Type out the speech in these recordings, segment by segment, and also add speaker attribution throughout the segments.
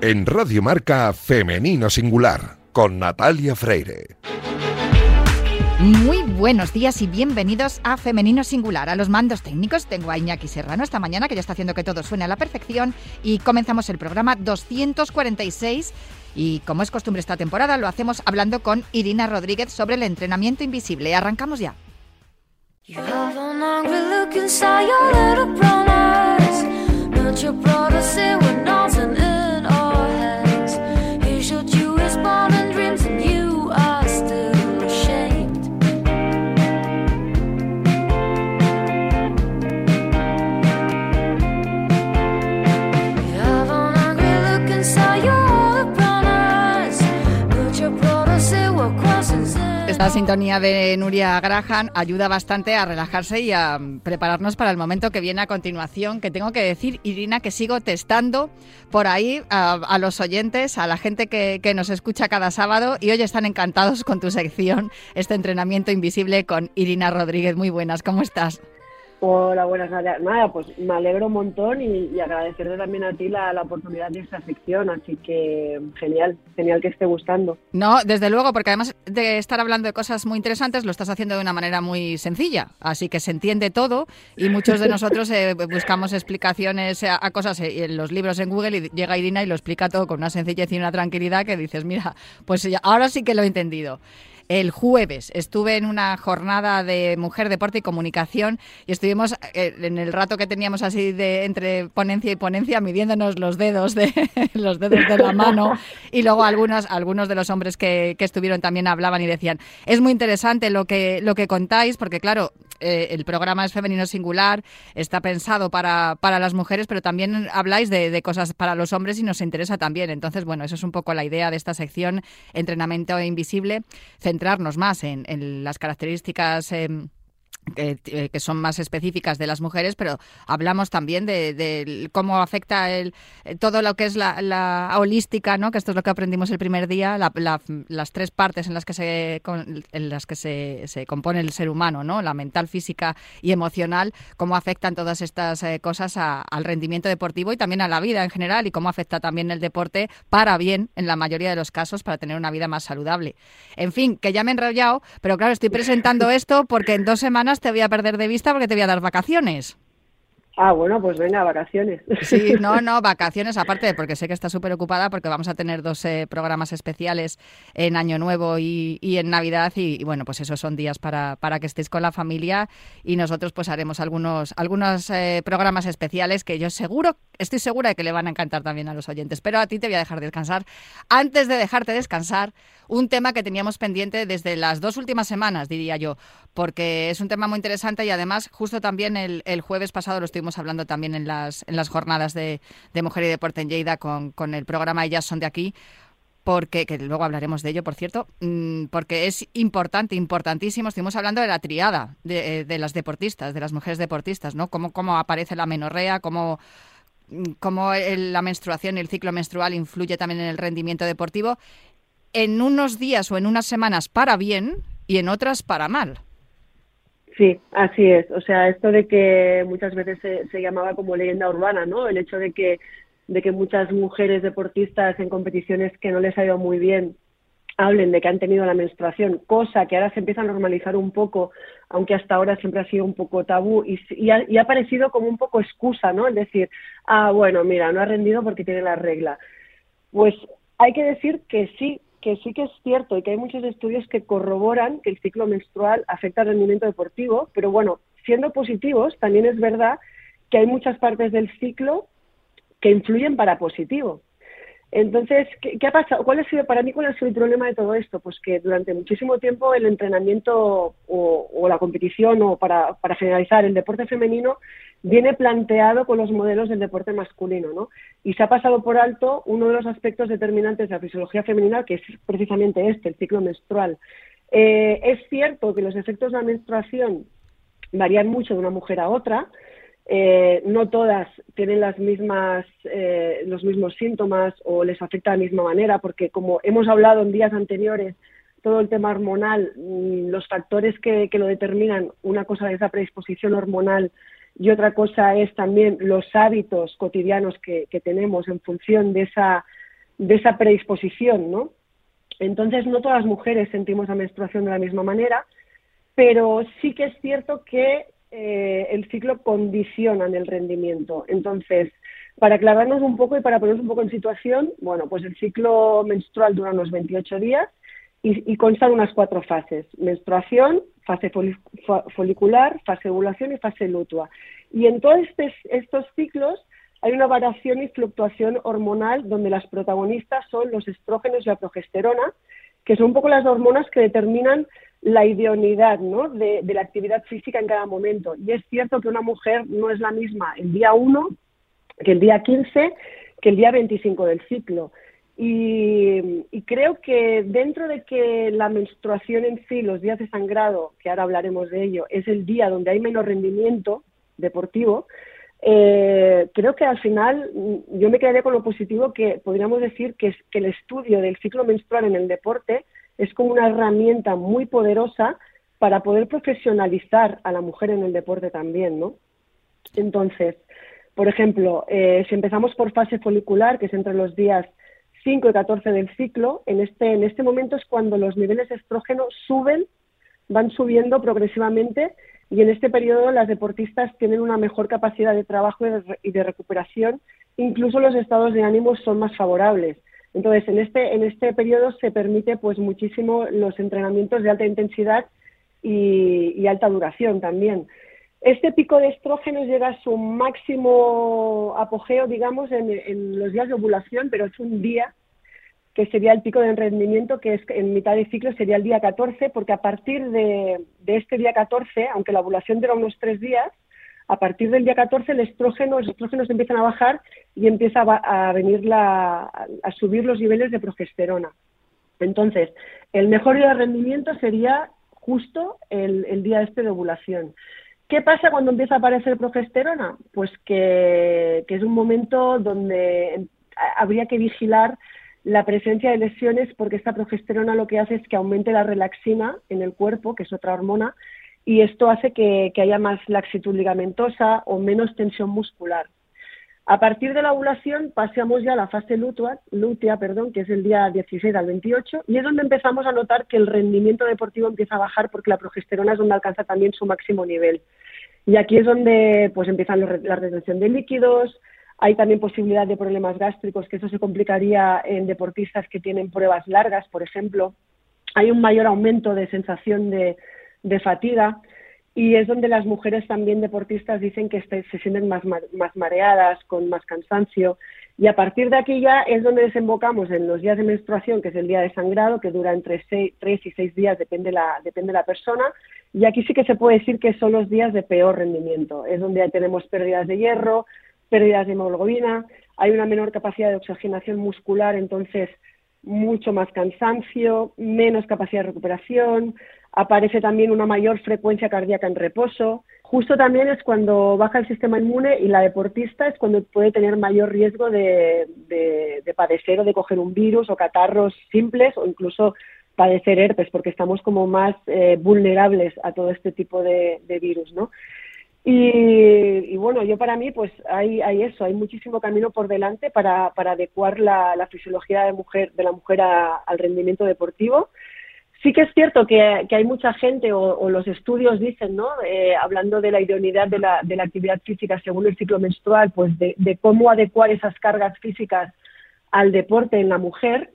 Speaker 1: En Radio Marca Femenino Singular con Natalia Freire.
Speaker 2: Muy buenos días y bienvenidos a Femenino Singular. A los mandos técnicos tengo a Iñaki Serrano esta mañana que ya está haciendo que todo suene a la perfección y comenzamos el programa 246 y como es costumbre esta temporada lo hacemos hablando con Irina Rodríguez sobre el entrenamiento invisible. Arrancamos ya. Don't you brought us here? We're not La sintonía de Nuria Graham ayuda bastante a relajarse y a prepararnos para el momento que viene a continuación, que tengo que decir, Irina, que sigo testando por ahí a, los oyentes, a la gente que, que, nos escucha cada sábado y hoy están encantados con tu sección, este entrenamiento invisible con Irina Rodríguez. Muy buenas, ¿cómo estás?
Speaker 3: Hola, buenas Nada, pues me alegro un montón y, agradecerte también a ti la, oportunidad de esta sección. Así que genial, genial que esté gustando.
Speaker 2: No, desde luego, porque además de estar hablando de cosas muy interesantes, lo estás haciendo de una manera muy sencilla. Así que se entiende todo y muchos de nosotros eh, buscamos explicaciones a, cosas en los libros en Google y llega Irina y lo explica todo con una sencillez y una tranquilidad que dices, mira, pues ahora sí que lo he entendido el jueves. Estuve en una jornada de mujer, deporte y comunicación y estuvimos eh, en el rato que teníamos así de entre ponencia y ponencia midiéndonos los dedos de los dedos de la mano y luego algunos algunos de los hombres que, que estuvieron también hablaban y decían es muy interesante lo que lo que contáis porque claro eh, el programa es femenino singular, está pensado para, para las mujeres, pero también habláis de, cosas para los hombres y nos interesa también. Entonces, bueno, eso es un poco la idea de esta sección, entrenamiento invisible, centrarnos más en, en las características. Em, que, son más específicas de las mujeres, pero hablamos también de, cómo afecta el, eh, todo lo que es la, holística, ¿no? que esto es lo que aprendimos el primer día, las tres partes en las que, se, en las que se, se, compone el ser humano, ¿no? la mental, física y emocional, cómo afectan todas estas eh, cosas al rendimiento deportivo y también a la vida en general y cómo afecta también el deporte para bien, en la mayoría de los casos, para tener una vida más saludable. En fin, que ya me he enrollado, pero claro, estoy presentando esto porque en dos semanas te voy a perder de vista porque te voy a dar vacaciones.
Speaker 3: Ah, bueno, pues venga, vacaciones.
Speaker 2: Sí, no, no, vacaciones aparte, porque sé que está súper ocupada porque vamos a tener dos eh, programas especiales en Año Nuevo y, en Navidad y, bueno, pues esos son días para, para, que estéis con la familia y nosotros pues haremos algunos, algunos eh, programas especiales que yo seguro, estoy segura de que le van a encantar también a los oyentes, pero a ti te voy a dejar descansar. Antes de dejarte descansar, un tema que teníamos pendiente desde las dos últimas semanas, diría yo, porque es un tema muy interesante y además justo también el, el jueves pasado lo estuvimos hablando también en las, en las jornadas de, Mujer y Deporte en Lleida con, con el programa Ellas son de aquí, porque, que luego hablaremos de ello, por cierto, mm, porque es importante, importantísimo. Estuvimos hablando de la triada de, de las deportistas, de las mujeres deportistas, ¿no? Cómo, cómo aparece la menorrea, cómo, mm, cómo la menstruación y el ciclo menstrual influye también en el rendimiento deportivo, en unos días o en unas semanas para bien y en otras para mal.
Speaker 3: Sí, así es. O sea, esto de que muchas veces se, llamaba como leyenda urbana, ¿no? El hecho de que, de que muchas mujeres deportistas en competiciones que no les ha ido muy bien hablen de que han tenido la menstruación, cosa que ahora se empieza a normalizar un poco, aunque hasta ahora siempre ha sido un poco tabú y, y, ha, y ha parecido como un poco excusa, ¿no? Es decir, ah, bueno, mira, no ha rendido porque tiene la regla. Pues hay que decir que sí, que sí que es cierto y que hay muchos estudios que corroboran que el ciclo menstrual afecta al rendimiento deportivo, pero bueno, siendo positivos, también es verdad que hay muchas partes del ciclo que influyen para positivo. Entonces, ¿qué, ha pasado? ¿Cuál ha sido para mí cuál ha sido el problema de todo esto? Pues que durante muchísimo tiempo el entrenamiento o, la competición o para, para, generalizar el deporte femenino viene planteado con los modelos del deporte masculino, ¿no? Y se ha pasado por alto uno de los aspectos determinantes de la fisiología femenina, que es precisamente este, el ciclo menstrual. Eh, es cierto que los efectos de la menstruación varían mucho de una mujer a otra, eh, no todas tienen las mismas, eh, los mismos síntomas o les afecta de la misma manera, porque como hemos hablado en días anteriores, todo el tema hormonal, mm, los factores que, que lo determinan, una cosa es la predisposición hormonal y otra cosa es también los hábitos cotidianos que, tenemos en función de esa, de esa predisposición, ¿no? Entonces, no todas las mujeres sentimos la menstruación de la misma manera, pero sí que es cierto que eh, el ciclo condiciona en el rendimiento. Entonces, para aclararnos un poco y para ponernos un poco en situación, bueno, pues el ciclo menstrual dura unos 28 días y, consta de unas cuatro fases. Menstruación, fase folicular, fase ovulación y fase lutua. Y en todos estos ciclos hay una variación y fluctuación hormonal donde las protagonistas son los estrógenos y la progesterona, que son un poco las hormonas que determinan la idoneidad ¿no? de, de, la actividad física en cada momento. Y es cierto que una mujer no es la misma el día 1 que el día 15 que el día 25 del ciclo. Y, creo que dentro de que la menstruación en sí, los días de sangrado, que ahora hablaremos de ello, es el día donde hay menos rendimiento deportivo, eh, creo que al final mm, yo me quedaría con lo positivo que podríamos decir que, que el estudio del ciclo menstrual en el deporte es como una herramienta muy poderosa para poder profesionalizar a la mujer en el deporte también, ¿no? Entonces, por ejemplo, eh, si empezamos por fase folicular, que es entre los días 5 y 14 del ciclo, en este, en este momento es cuando los niveles de estrógeno suben, van subiendo progresivamente y en este periodo las deportistas tienen una mejor capacidad de trabajo y de, recuperación, incluso los estados de ánimo son más favorables. Entonces, en este, en este periodo se permite pues muchísimo los entrenamientos de alta intensidad y alta duración también. Este pico de estrógenos llega a su máximo apogeo, digamos, en, los días de ovulación, pero es un día que sería el pico de rendimiento, que es en mitad de ciclo sería el día 14, porque a partir de, este día 14, aunque la ovulación dura unos tres días, a partir del día 14 el estrógeno, los estrógenos empiezan a bajar y empieza a, venir la, a subir los niveles de progesterona. Entonces, el mejor día de rendimiento sería justo el, el día este de ovulación. ¿Qué pasa cuando empieza a aparecer progesterona? Pues que, es un momento donde habría que vigilar la presencia de lesiones porque esta progesterona lo que hace es que aumente la relaxina en el cuerpo, que es otra hormona, y esto hace que haya más laxitud ligamentosa o menos tensión muscular. A partir de la ovulación pasamos ya a la fase lútea, lútea perdón, que es el día 16 al 28, y es donde empezamos a notar que el rendimiento deportivo empieza a bajar porque la progesterona es donde alcanza también su máximo nivel. Y aquí es donde pues empiezan la retención de líquidos, hay también posibilidad de problemas gástricos, que eso se complicaría en deportistas que tienen pruebas largas, por ejemplo. Hay un mayor aumento de sensación de, de fatiga y es donde las mujeres también deportistas dicen que se sienten más, más mareadas, con más cansancio. Y a partir de aquí ya es donde desembocamos en los días de menstruación, que es el día de sangrado, que dura entre tres y seis días, depende la, depende la persona. Y aquí sí que se puede decir que son los días de peor rendimiento. Es donde tenemos pérdidas de hierro, pérdidas de hemoglobina, hay una menor capacidad de oxigenación muscular, entonces mucho más cansancio, menos capacidad de recuperación, aparece también una mayor frecuencia cardíaca en reposo. Justo también es cuando baja el sistema inmune y la deportista es cuando puede tener mayor riesgo de, padecer o de coger un virus o catarros simples o incluso padecer herpes, porque estamos como más eh, vulnerables a todo este tipo de, virus, ¿no? Y, bueno, yo para mí, pues hay, hay eso, hay muchísimo camino por delante para, adecuar la, fisiología de, mujer, de la mujer al rendimiento deportivo. Sí que es cierto que, hay mucha gente, o, los estudios dicen, ¿no? Eh, hablando de la idoneidad de la, de la, actividad física según el ciclo menstrual, pues de, cómo adecuar esas cargas físicas al deporte en la mujer.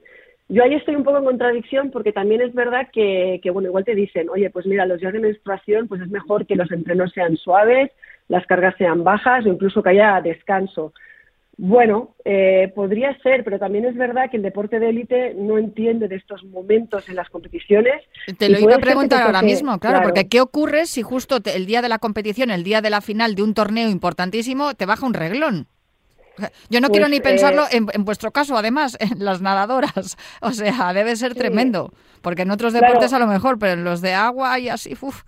Speaker 3: Yo ahí estoy un poco en contradicción porque también es verdad que, que, bueno, igual te dicen, oye, pues mira, los días de menstruación, pues es mejor que los entrenos sean suaves, las cargas sean bajas o incluso que haya descanso. Bueno, eh, podría ser, pero también es verdad que el deporte de élite no entiende de estos momentos en las competiciones.
Speaker 2: Te lo iba a preguntar ahora mismo, claro, porque ¿qué ocurre si justo el día de la competición, el día de la final de un torneo importantísimo, te baja un reglón? Yo no quiero pues, ni pensarlo eh, en, vuestro caso, además, en las nadadoras. O sea, debe ser tremendo, porque en otros deportes a lo mejor, pero en los de agua y así, uff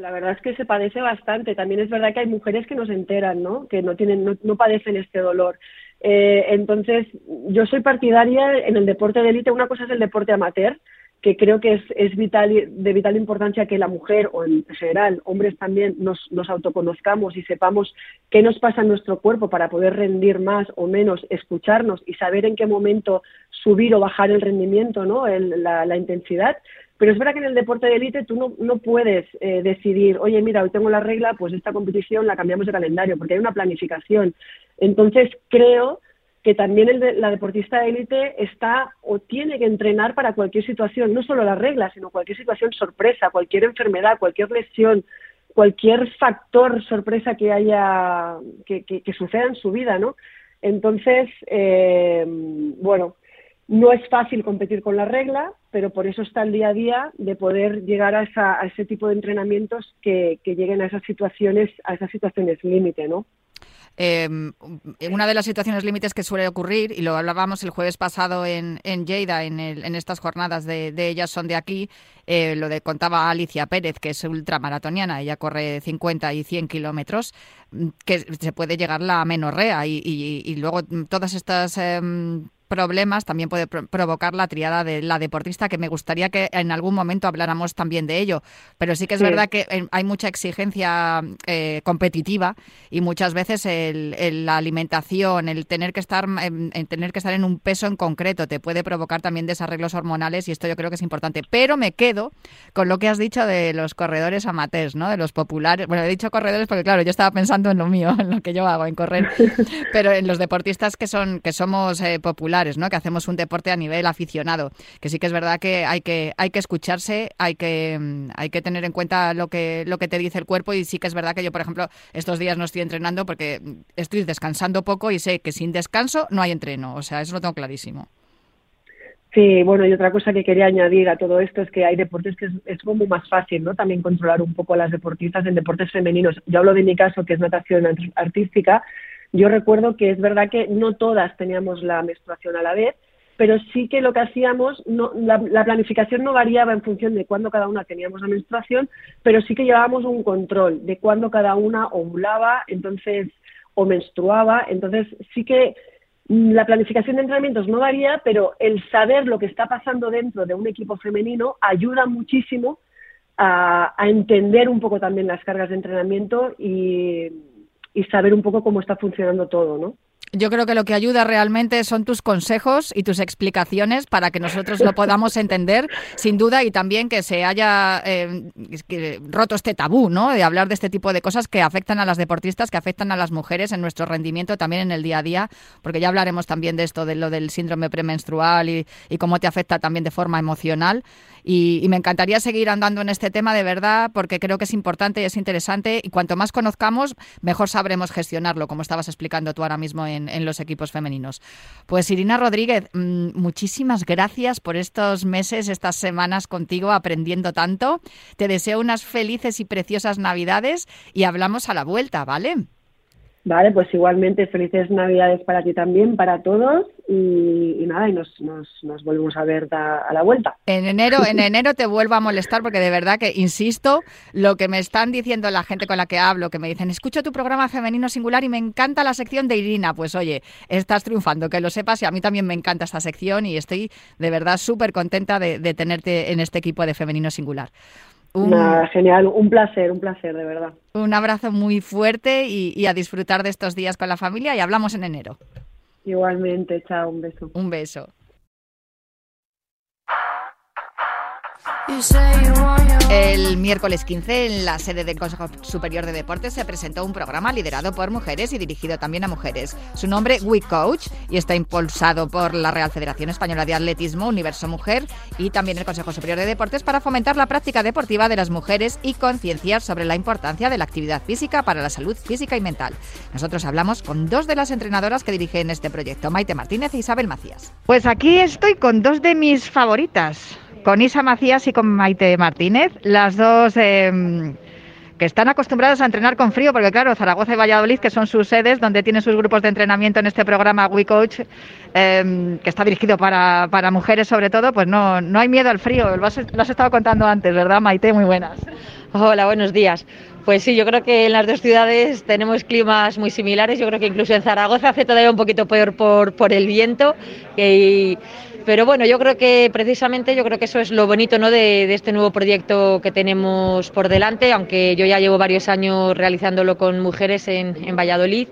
Speaker 3: la verdad es que se padece bastante. También es verdad que hay mujeres que no se enteran, ¿no? Que no tienen, no, padecen este dolor. Eh, entonces, yo soy partidaria en el deporte de élite. Una cosa es el deporte amateur, que creo que es, es vital, de vital importancia que la mujer, o en general, hombres también, nos, nos autoconozcamos y sepamos qué nos pasa en nuestro cuerpo para poder rendir más o menos, escucharnos y saber en qué momento subir o bajar el rendimiento, ¿no? la, la intensidad. Pero es verdad que en el deporte de élite tú no, no puedes eh, decidir, oye, mira, hoy tengo la regla, pues esta competición la cambiamos de calendario, porque hay una planificación. Entonces, creo que también el la deportista de élite está o tiene que entrenar para cualquier situación, no solo la regla, sino cualquier situación sorpresa, cualquier enfermedad, cualquier lesión, cualquier factor sorpresa que haya, que, que, suceda en su vida, ¿no? Entonces, eh, bueno, no es fácil competir con la regla, pero por eso está el día a día de poder llegar a, esa, a ese tipo de entrenamientos que, que lleguen a esas situaciones, a esas situaciones límite, ¿no?
Speaker 2: Em, una de las situaciones límites que suele ocurrir, y lo hablábamos el jueves pasado en, en Lleida, en, en estas jornadas de, Ellas son de aquí, eh, lo de contaba Alicia Pérez, que es ultramaratoniana, ella corre 50 y 100 kilómetros, mm, que se puede llegar la menorrea y, y, luego todas estas em, problemas también puede provocar la triada de la deportista, que me gustaría que en algún momento habláramos también de ello. Pero sí que es verdad que eh, hay mucha exigencia eh, competitiva y muchas veces el, la alimentación, el tener que estar en, tener que estar en un peso en concreto, te puede provocar también desarreglos hormonales y esto yo creo que es importante. Pero me quedo con lo que has dicho de los corredores amateurs, ¿no? De los populares. Bueno, he dicho corredores porque claro, yo estaba pensando en lo mío, en lo que yo hago, en correr, pero en los deportistas que son que somos eh, populares ¿no? Que hacemos un deporte a nivel aficionado, que sí que es verdad que hay que hay que escucharse, hay que mm, hay que tener en cuenta lo que lo que te dice el cuerpo y sí que es verdad que yo, por ejemplo, estos días no estoy entrenando porque estoy descansando poco y sé que sin descanso no hay entreno, o sea, eso lo tengo clarísimo.
Speaker 3: Sí, bueno, y otra cosa que quería añadir a todo esto es que hay deportes que es, como más fácil, ¿no? También controlar un poco a las deportistas en deportes femeninos. Yo hablo de mi caso, que es natación artística, yo recuerdo que es verdad que no todas teníamos la menstruación a la vez, pero sí que lo que hacíamos, no, la, planificación no variaba en función de cuándo cada una teníamos la menstruación, pero sí que llevábamos un control de cuándo cada una ovulaba, entonces, o menstruaba, entonces sí que la planificación de entrenamientos no varía, pero el saber lo que está pasando dentro de un equipo femenino ayuda muchísimo a entender un poco también las cargas de entrenamiento y, y saber un poco cómo está funcionando todo, ¿no?
Speaker 2: Yo creo que lo que ayuda realmente son tus consejos y tus explicaciones para que nosotros lo podamos entender, sin duda, y también que se haya eh, roto este tabú, ¿no? De hablar de este tipo de cosas que afectan a las deportistas, que afectan a las mujeres en nuestro rendimiento también en el día a día, porque ya hablaremos también de esto, de lo del síndrome premenstrual y, y cómo te afecta también de forma emocional. Y, me encantaría seguir andando en este tema de verdad, porque creo que es importante y es interesante. Y cuanto más conozcamos, mejor sabremos gestionarlo, como estabas explicando tú ahora mismo en, en los equipos femeninos. Pues Irina Rodríguez, mm, muchísimas gracias por estos meses, estas semanas contigo aprendiendo tanto. Te deseo unas felices y preciosas Navidades y hablamos a la vuelta, ¿vale?
Speaker 3: Vale, pues igualmente felices Navidades para ti también, para todos y, nada, y nos, nos, nos, volvemos a ver a la vuelta.
Speaker 2: En enero, en enero te vuelvo a molestar porque de verdad que, insisto, lo que me están diciendo la gente con la que hablo, que me dicen, escucho tu programa femenino singular y me encanta la sección de Irina, pues oye, estás triunfando, que lo sepas y a mí también me encanta esta sección y estoy de verdad súper contenta de, de tenerte en este equipo de femenino singular.
Speaker 3: Genial, un placer, un placer, de verdad.
Speaker 2: Un abrazo muy fuerte y, a disfrutar de estos días con la familia y hablamos en enero.
Speaker 3: Igualmente, chao, un beso.
Speaker 2: Un beso. El miércoles 15, en la sede del Consejo Superior de Deportes, se presentó un programa liderado por mujeres y dirigido también a mujeres. Su nombre, We Coach, y está impulsado por la Real Federación Española de Atletismo, Universo Mujer y también el Consejo Superior de Deportes para fomentar la práctica deportiva de las mujeres y concienciar sobre la importancia de la actividad física para la salud física y mental. Nosotros hablamos con dos de las entrenadoras que dirigen este proyecto, Maite Martínez e Isabel Macías. Pues aquí estoy con dos de mis favoritas con Isa Macías y con Maite Martínez, las dos em, que están acostumbradas a entrenar con frío, porque claro, Zaragoza y Valladolid, que son sus sedes, donde tienen sus grupos de entrenamiento en este programa WeCoach, em, que está dirigido para, para, mujeres sobre todo, pues no, no hay miedo al frío. Lo has, estado contando antes, ¿verdad, Maite? Muy buenas.
Speaker 4: Hola, buenos días. Pues sí, yo creo que en las dos ciudades tenemos climas muy similares. Yo creo que incluso en Zaragoza hace todavía un poquito peor por, por el viento. Pero bueno, yo creo que precisamente yo creo que eso es lo bonito ¿no? de, este nuevo proyecto que tenemos por delante, aunque yo ya llevo varios años realizándolo con mujeres en, en Valladolid.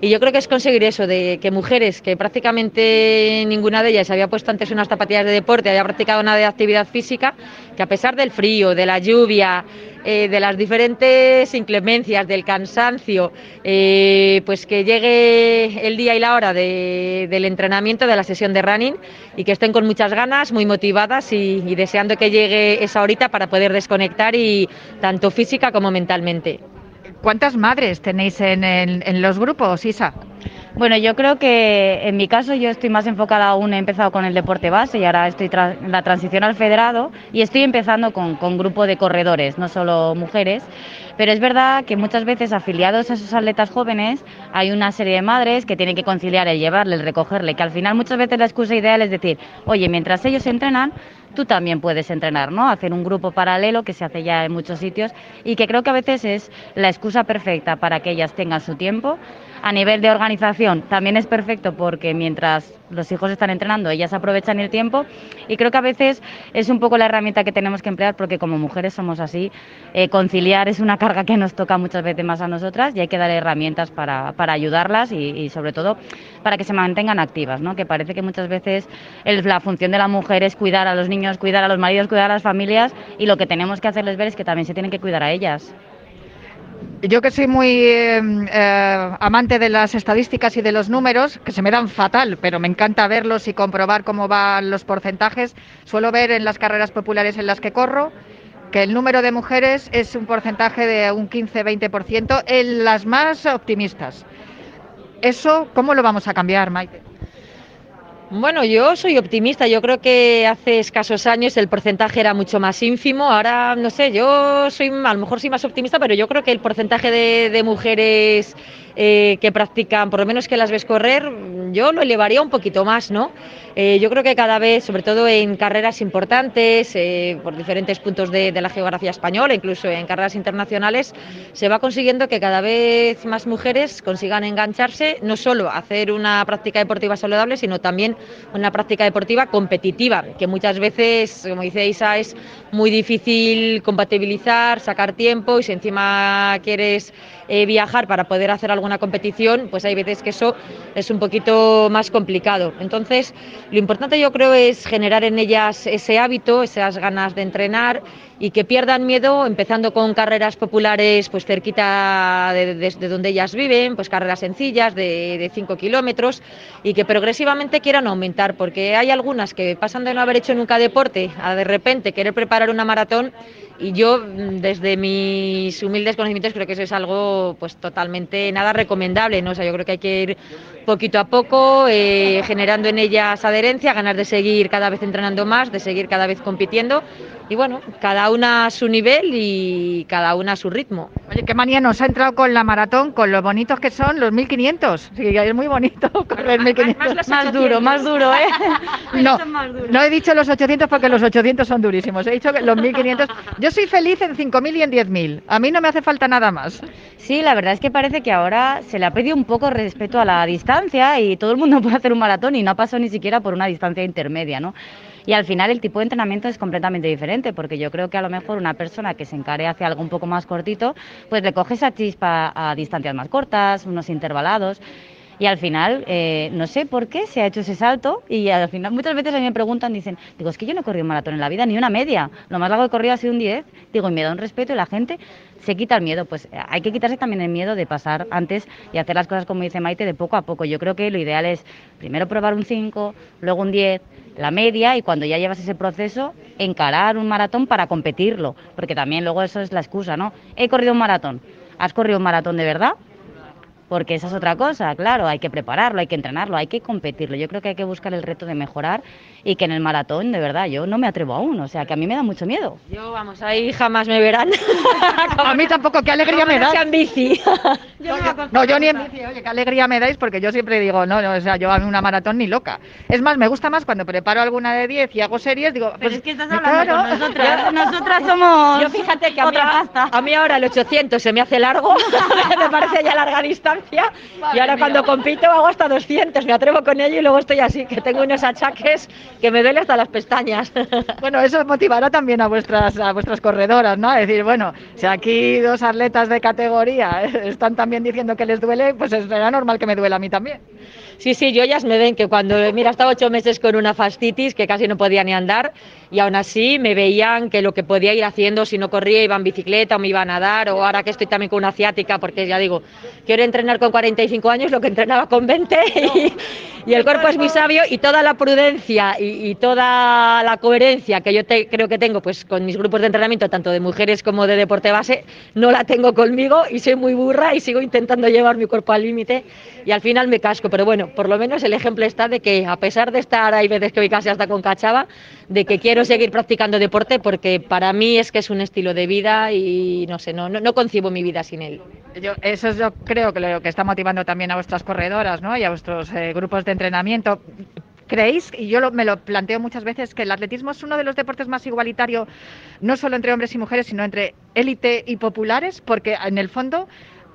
Speaker 4: Y yo creo que es conseguir eso, de que mujeres que prácticamente ninguna de ellas había puesto antes unas zapatillas de deporte, había practicado nada de actividad física, que a pesar del frío, de la lluvia, eh, de las diferentes inclemencias, del cansancio, eh, pues que llegue el día y la hora del entrenamiento, de la sesión de running y que estén con muchas ganas, muy motivadas y, y deseando que llegue esa horita para poder desconectar y tanto física como mentalmente.
Speaker 2: ¿Cuántas madres tenéis en, los grupos, Isa?
Speaker 5: Bueno, yo creo que en mi caso yo estoy más enfocada aún, he empezado con el deporte base y ahora estoy en la transición al federado y estoy empezando con, con grupo de corredores, no solo mujeres. Pero es verdad que muchas veces afiliados a esos atletas jóvenes hay una serie de madres que tienen que conciliar el llevarle, el recogerle, que al final muchas veces la excusa ideal es decir, oye, mientras ellos entrenan, tú también puedes entrenar, ¿no? Hacer un grupo paralelo que se hace ya en muchos sitios y que creo que a veces es la excusa perfecta para que ellas tengan su tiempo a nivel de organización también es perfecto porque mientras los hijos están entrenando, ellas aprovechan el tiempo y creo que a veces es un poco la herramienta que tenemos que emplear porque como mujeres somos así, eh, conciliar es una carga que nos toca muchas veces más a nosotras y hay que dar herramientas para, para ayudarlas y, sobre todo para que se mantengan activas, ¿no? que parece que muchas veces la función de la mujer es cuidar a los niños, cuidar a los maridos, cuidar a las familias y lo que tenemos que hacerles ver es que también se tienen que cuidar a ellas.
Speaker 2: Yo que soy muy em, eh, amante de las estadísticas y de los números, que se me dan fatal, pero me encanta verlos y comprobar cómo van los porcentajes, suelo ver en las carreras populares en las que corro que el número de mujeres es un porcentaje de un 15-20% en las más optimistas. ¿Eso cómo lo vamos a cambiar, Maite?
Speaker 4: Bueno, yo soy optimista. Yo creo que hace escasos años el porcentaje era mucho más ínfimo. Ahora, no sé, yo soy, a lo mejor soy más optimista, pero yo creo que el porcentaje de, de mujeres eh, que practican, por lo menos que las ves correr, yo lo elevaría un poquito más, ¿no? Eh, yo creo que cada vez, sobre todo en carreras importantes, eh, por diferentes puntos de, la geografía española, incluso en carreras internacionales, se va consiguiendo que cada vez más mujeres consigan engancharse, no solo hacer una práctica deportiva saludable, sino también una práctica deportiva competitiva, que muchas veces, como dice Isa, es muy difícil compatibilizar, sacar tiempo y si encima quieres viajar para poder hacer algo una competición, pues hay veces que eso es un poquito más complicado. Entonces, lo importante yo creo es generar en ellas ese hábito, esas ganas de entrenar y que pierdan miedo, empezando con carreras populares pues cerquita de, donde ellas viven, pues carreras sencillas de 5 kilómetros y que progresivamente quieran aumentar, porque hay algunas que pasan de no haber hecho nunca deporte a de repente querer preparar una maratón y yo mm, desde mis humildes conocimientos creo que eso es algo pues totalmente nada recomendable no o sea yo creo que hay que ir poquito a poco eh, generando en ellas adherencia ganas de seguir cada vez entrenando más de seguir cada vez compitiendo y bueno, cada una a su nivel y cada una a su ritmo.
Speaker 2: Oye, qué manía nos ha entrado con la maratón, con lo bonitos que son los 1500. Sí, es muy bonito correr 1500.
Speaker 5: Más, duro, más duro, ¿eh?
Speaker 2: no, no he dicho los 800 porque los 800 son durísimos. He dicho que los 1500. Yo soy feliz en 5000 y en 10000. A mí no me hace falta nada más.
Speaker 5: Sí, la verdad es que parece que ahora se le ha pedido un poco respeto a la distancia y todo el mundo puede hacer un maratón y no ha pasado ni siquiera por una distancia intermedia, ¿no? y al final el tipo de entrenamiento es completamente diferente, porque yo creo que a lo mejor una persona que se encare hacia algo un poco más cortito, pues le coge esa chispa a distancias más cortas, unos intervalados. Y al final, eh, no sé por qué se ha hecho ese salto y al final muchas veces a mí me preguntan, dicen, digo, es que yo no he corrido un maratón en la vida, ni una media, lo más largo que he corrido ha sido un 10, digo, y me da un respeto y la gente se quita el miedo, pues eh, hay que quitarse también el miedo de pasar antes y hacer las cosas como dice Maite, de poco a poco. Yo creo que lo ideal es primero probar un 5, luego un 10, la media y cuando ya llevas ese proceso, encarar un maratón para competirlo, porque también luego eso es la excusa, ¿no? He corrido un maratón. ¿Has corrido un maratón de verdad? Porque esa es otra cosa, claro, hay que prepararlo, hay que entrenarlo, hay que competirlo. Yo creo que hay que buscar el reto de mejorar y que en el maratón, de verdad, yo no me atrevo aún, o sea, que a mí me da mucho miedo.
Speaker 4: Yo, vamos, ahí jamás me verán.
Speaker 2: a mí tampoco, qué alegría me da.
Speaker 4: en bici.
Speaker 2: no, yo, ni en bici, oye, qué alegría me dais, porque yo siempre digo, no, no, o sea, yo a mí una maratón ni loca. Es más, me gusta más cuando preparo alguna de 10 y hago series, digo,
Speaker 5: pues es que estás hablando con nosotras, nosotras somos
Speaker 4: Yo fíjate que a mí, a, mí ahora el 800 se me hace largo, me parece ya larga distancia distancia y ahora cuando compito hago hasta 200, me atrevo con ello y luego estoy así, que tengo unos achaques que me duele hasta las pestañas.
Speaker 2: Bueno, eso motivará también a vuestras, a vuestras corredoras, ¿no? A decir, bueno, si aquí dos atletas de categoría están también diciendo que les duele, pues será normal que me duela a mí también.
Speaker 4: Sí, sí, yo ya me ven que cuando, mira, estaba ocho meses con una fastitis que casi no podía ni andar y aún así me veían que lo que podía ir haciendo, si no corría, iba en bicicleta o me iba a nadar, o ahora que estoy también con una ciática, porque ya digo, quiero entrenar con 45 años lo que entrenaba con 20 y, el cuerpo es muy sabio y toda la prudencia y, toda la coherencia que yo creo que tengo pues con mis grupos de entrenamiento, tanto de mujeres como de deporte base, no la tengo conmigo y soy muy burra y sigo intentando llevar mi cuerpo al límite y al final me casco, pero bueno, por lo menos el ejemplo está de que a pesar de estar, hay veces que voy casi hasta con cachava, de que quiero seguir practicando deporte porque para mí es que es un estilo de vida y no sé, no, no, concibo mi vida sin él.
Speaker 2: Eso es yo creo que lo que está motivando también a vuestras corredoras ¿no? y a vuestros eh, grupos de entrenamiento. ¿Creéis, y yo me lo planteo muchas veces, que el atletismo es uno de los deportes más igualitarios, no solo entre hombres y mujeres, sino entre élite y populares? Porque en el fondo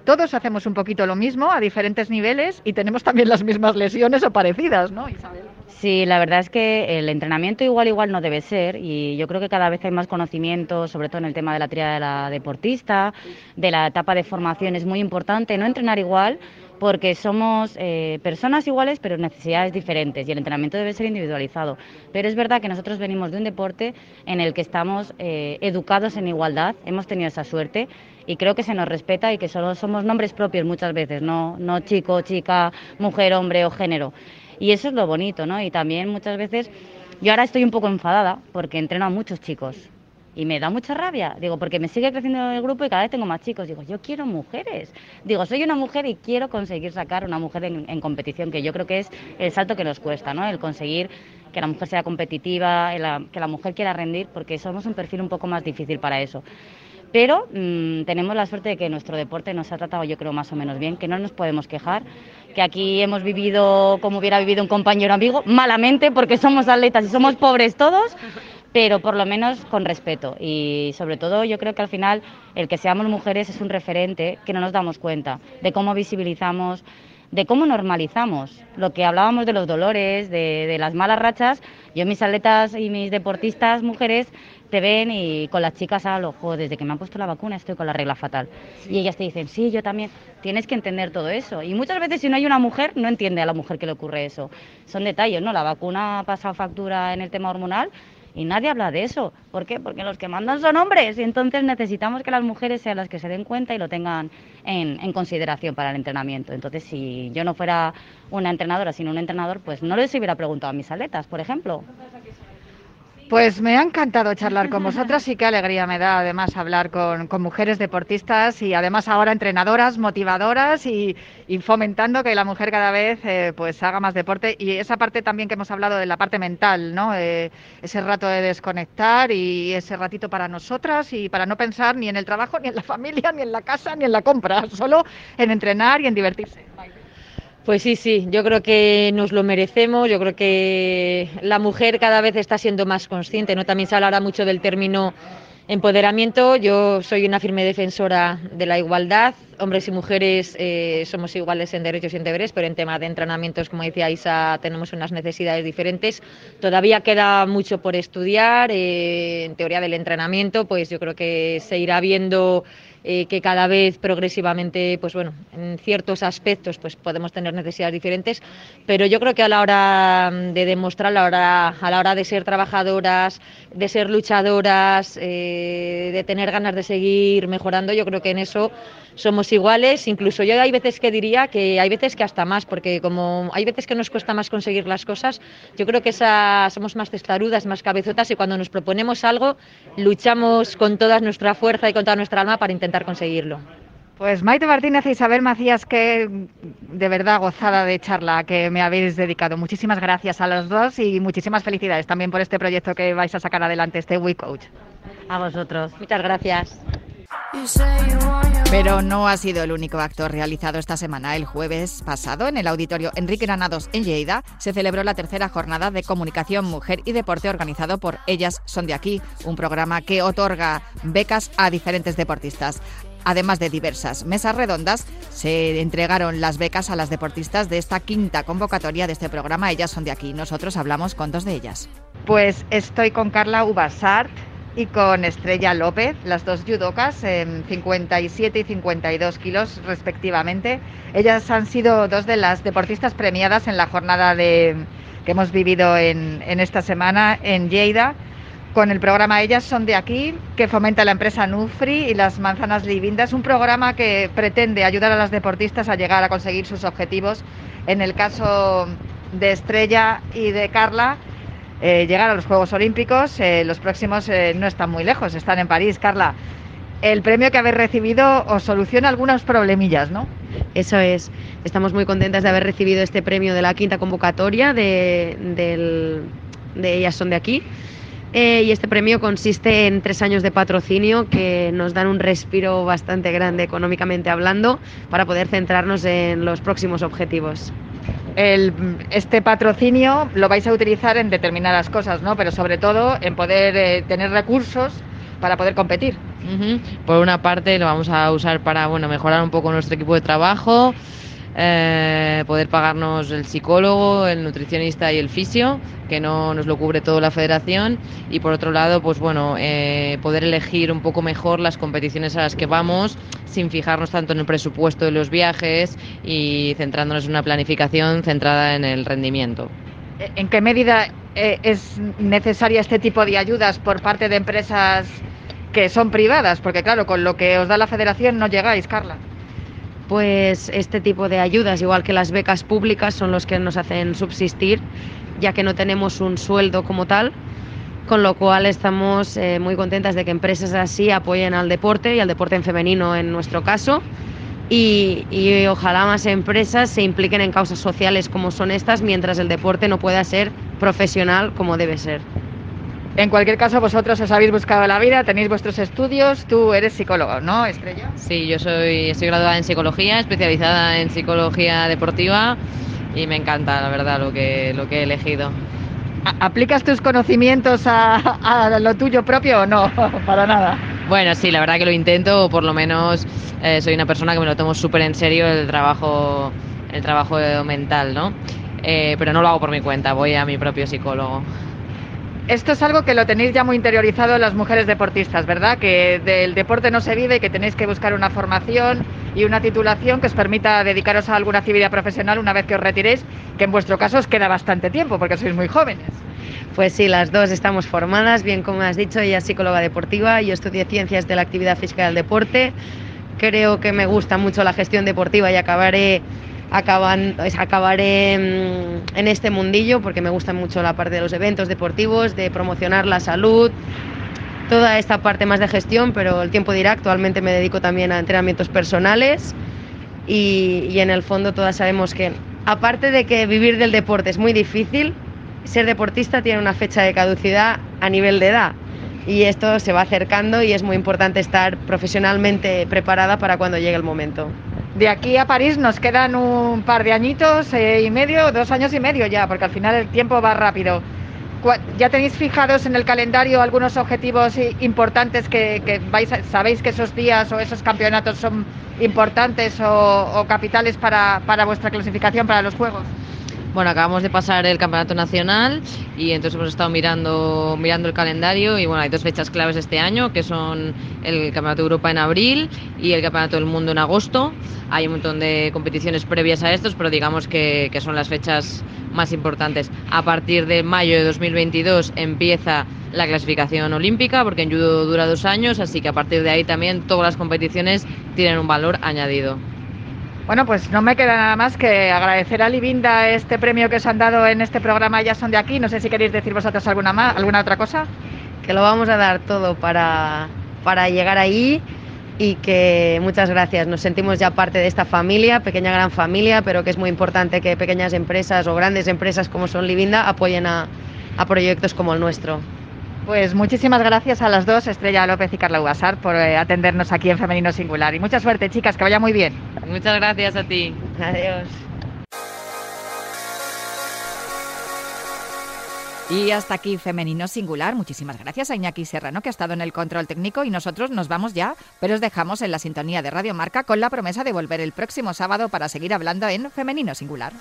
Speaker 2: todos hacemos un poquito lo mismo a diferentes niveles y tenemos también las mismas lesiones o parecidas, ¿no, Isabel?
Speaker 5: Sí, la verdad es que el entrenamiento igual igual no debe ser y yo creo que cada vez hay más conocimiento, sobre todo en el tema de la tría de la deportista, de la etapa de formación es muy importante no entrenar igual porque somos eh, personas iguales pero necesidades diferentes y el entrenamiento debe ser individualizado. Pero es verdad que nosotros venimos de un deporte en el que estamos eh, educados en igualdad, hemos tenido esa suerte y creo que se nos respeta y que solo somos nombres propios muchas veces, no, no chico, chica, mujer, hombre o género. Y eso es lo bonito, ¿no? Y también muchas veces, yo ahora estoy un poco enfadada porque entreno a muchos chicos y me da mucha rabia. Digo, porque me sigue creciendo el grupo y cada vez tengo más chicos. Digo, yo quiero mujeres. Digo, soy una mujer y quiero conseguir sacar una mujer en, competición, que yo creo que es el salto que nos cuesta, ¿no? El conseguir que la mujer sea competitiva, que la mujer quiera rendir, porque somos un perfil un poco más difícil para eso pero mm, tenemos la suerte de que nuestro deporte nos ha tratado yo creo más o menos bien, que no nos podemos quejar, que aquí hemos vivido como hubiera vivido un compañero amigo, malamente porque somos atletas y somos pobres todos, pero por lo menos con respeto. Y sobre todo yo creo que al final el que seamos mujeres es un referente que no nos damos cuenta de cómo visibilizamos de cómo normalizamos lo que hablábamos de los dolores, de, de las malas rachas. Yo mis atletas y mis deportistas mujeres te ven y con las chicas al ojo, desde que me han puesto la vacuna estoy con la regla fatal. Y ellas te dicen, sí, yo también. Tienes que entender todo eso. Y muchas veces si no hay una mujer, no entiende a la mujer que le ocurre eso. Son detalles, ¿no? La vacuna ha pasado factura en el tema hormonal y nadie habla de eso. ¿Por qué? Porque los que mandan son hombres y entonces necesitamos que las mujeres sean las que se den cuenta y lo tengan en, en, consideración para el entrenamiento. Entonces, si yo no fuera una entrenadora, sino un entrenador, pues no les hubiera preguntado a mis atletas, por ejemplo.
Speaker 2: Pues me ha encantado charlar con vosotras y qué alegría me da además hablar con, mujeres deportistas y además ahora entrenadoras, motivadoras y, fomentando que la mujer cada vez eh, pues haga más deporte y esa parte también que hemos hablado de la parte mental, ¿no? Eh, ese rato de desconectar y ese ratito para nosotras y para no pensar ni en el trabajo, ni en la familia, ni en la casa, ni en la compra, solo en entrenar y en divertirse.
Speaker 4: Pues sí, sí, yo creo que nos lo merecemos, yo creo que la mujer cada vez está siendo más consciente, ¿no? También se hablará mucho del término empoderamiento, yo soy una firme defensora de la igualdad, hombres y mujeres eh, somos iguales en derechos y en deberes, pero en tema de entrenamientos, como decía Isa, tenemos unas necesidades diferentes. Todavía queda mucho por estudiar, eh, en teoría del entrenamiento, pues yo creo que se irá viendo eh, que cada vez progresivamente, pues bueno, en ciertos aspectos pues podemos tener necesidades diferentes, pero yo creo que a la hora mm, de demostrar, a la hora, a la hora de ser trabajadoras, de ser luchadoras, eh, de tener ganas de seguir mejorando, yo creo que en eso somos iguales, incluso yo hay veces que diría que hay veces que hasta más, porque como hay veces que nos cuesta más conseguir las cosas, yo creo que esa, somos más testarudas, más cabezotas y cuando nos proponemos algo luchamos con toda nuestra fuerza y con toda nuestra alma para intentar conseguirlo.
Speaker 2: Pues Maite Martínez e Isabel Macías, que de verdad gozada de charla que me habéis dedicado. Muchísimas gracias a los dos y muchísimas felicidades también por este proyecto que vais a sacar adelante, este WeCoach.
Speaker 4: A vosotros, muchas gracias.
Speaker 2: Pero no ha sido el único acto realizado esta semana. El jueves pasado, en el auditorio Enrique Granados en Lleida, se celebró la tercera jornada de comunicación, mujer y deporte organizado por Ellas Son de Aquí, un programa que otorga becas a diferentes deportistas. Además de diversas mesas redondas, se entregaron las becas a las deportistas de esta quinta convocatoria de este programa. Ellas son de aquí. Nosotros hablamos con dos de ellas. Pues estoy con Carla Ubasart y con Estrella López, las dos judocas, en 57 y 52 kilos respectivamente. Ellas han sido dos de las deportistas premiadas en la jornada de, que hemos vivido en, en esta semana en Lleida con el programa Ellas son de aquí, que fomenta la empresa Nufri y las manzanas Livindas, un programa que pretende ayudar a las deportistas a llegar a conseguir sus objetivos. En el caso de Estrella y de Carla, eh, llegar a los Juegos Olímpicos. Eh, los próximos eh, no están muy lejos, están en París. Carla, el premio que habéis recibido os soluciona algunos problemillas, ¿no?
Speaker 6: Eso es. Estamos muy contentas de haber recibido este premio de la quinta convocatoria de, de Ellas son de aquí. Eh, y este premio consiste en tres años de patrocinio que nos dan un respiro bastante grande económicamente hablando para poder centrarnos en los próximos objetivos.
Speaker 2: Este patrocinio lo vais a utilizar en determinadas cosas, ¿no? Pero sobre todo en poder eh, tener recursos para poder competir.
Speaker 7: Por una parte lo vamos a usar para bueno mejorar un poco nuestro equipo de trabajo, eh, poder pagarnos el psicólogo, el nutricionista y el fisio, que no nos lo cubre toda la federación, y por otro lado, pues bueno, eh, poder elegir un poco mejor las competiciones a las que vamos, sin fijarnos tanto en el presupuesto de los viajes y centrándonos en una planificación centrada en el rendimiento.
Speaker 2: ¿En qué medida eh, es necesaria este tipo de ayudas por parte de empresas que son privadas? Porque claro, con lo que os da la federación no llegáis, Carla
Speaker 6: pues este tipo de ayudas, igual que las becas públicas, son los que nos hacen subsistir, ya que no tenemos un sueldo como tal, con lo cual estamos eh, muy contentas de que empresas así apoyen al deporte y al deporte en femenino en nuestro caso. Y, y, ojalá más empresas se impliquen en causas sociales como son estas, mientras el deporte no pueda ser profesional como debe ser.
Speaker 2: En cualquier caso, vosotros os habéis buscado la vida, tenéis vuestros estudios, tú eres psicólogo, ¿no, Estrella?
Speaker 7: Sí, yo soy, estoy graduada en psicología, especializada en psicología deportiva y me encanta, la verdad, lo que, lo que he elegido.
Speaker 2: ¿Aplicas tus conocimientos a, lo tuyo propio o no? Para nada.
Speaker 7: Bueno, sí, la verdad que lo intento, o por lo menos eh, soy una persona que me lo tomo súper en serio el trabajo, el trabajo mental, ¿no? Eh, pero no lo hago por mi cuenta, voy a mi propio psicólogo.
Speaker 2: Esto es algo que lo tenéis ya muy interiorizado las mujeres deportistas, ¿verdad? Que del deporte no se vive y que tenéis que buscar una formación y una titulación que os permita dedicaros a alguna actividad profesional una vez que os retiréis, que en vuestro caso os queda bastante tiempo porque sois muy jóvenes.
Speaker 6: Pues sí, las dos estamos formadas, bien como has dicho, ella es psicóloga deportiva, yo estudié ciencias de la actividad física del deporte. Creo que me gusta mucho la gestión deportiva y acabaré acaban, acabaré mm, en este mundillo porque me gusta mucho la parte de los eventos deportivos, de promocionar la salud, toda esta parte más de gestión, pero el tiempo dirá, actualmente me dedico también a entrenamientos personales y, y en el fondo todas sabemos que aparte de que vivir del deporte es muy difícil, ser deportista tiene una fecha de caducidad a nivel de edad y esto se va acercando y es muy importante estar profesionalmente preparada para cuando llegue el momento.
Speaker 2: De aquí a París nos quedan un par de añitos eh, y medio, dos años y medio ya, porque al final el tiempo va rápido. ¿Ya tenéis fijados en el calendario algunos objetivos importantes que, sabéis que esos días o esos campeonatos son importantes o, capitales para vuestra clasificación para los Juegos?
Speaker 7: Bueno, acabamos de pasar el campeonato nacional y entonces hemos estado mirando, mirando el calendario y bueno, hay dos fechas claves este año que son el Campeonato de Europa en abril y el Campeonato del Mundo en agosto. Hay un montón de competiciones previas a estos, pero digamos que, que son las fechas más importantes. A partir de mayo de 2022 empieza la clasificación olímpica, porque en judo dura dos años, así que a partir de ahí también todas las competiciones tienen un valor añadido.
Speaker 2: Bueno, pues no me queda nada más que agradecer a Livinda este premio que os han dado en este programa Ya son de aquí. No sé si queréis decir vosotros alguna más, alguna otra cosa.
Speaker 6: Que lo vamos a dar todo para, para llegar ahí y que muchas gracias. Nos sentimos ya parte de esta familia, pequeña gran familia, pero que es muy importante que pequeñas empresas o grandes empresas como son Livinda apoyen a, a proyectos como el nuestro.
Speaker 2: Pues muchísimas gracias a las dos, Estrella López y Carla Ubasar, por eh, atendernos aquí en Femenino Singular. Y mucha suerte, chicas, que vaya muy bien.
Speaker 7: Muchas gracias a ti.
Speaker 6: Adiós.
Speaker 2: Y hasta aquí Femenino Singular. Muchísimas gracias a Iñaki Serrano que ha estado en el control técnico y nosotros nos vamos ya, pero os dejamos en la sintonía de Radio Marca con la promesa de volver el próximo sábado para seguir hablando en Femenino Singular.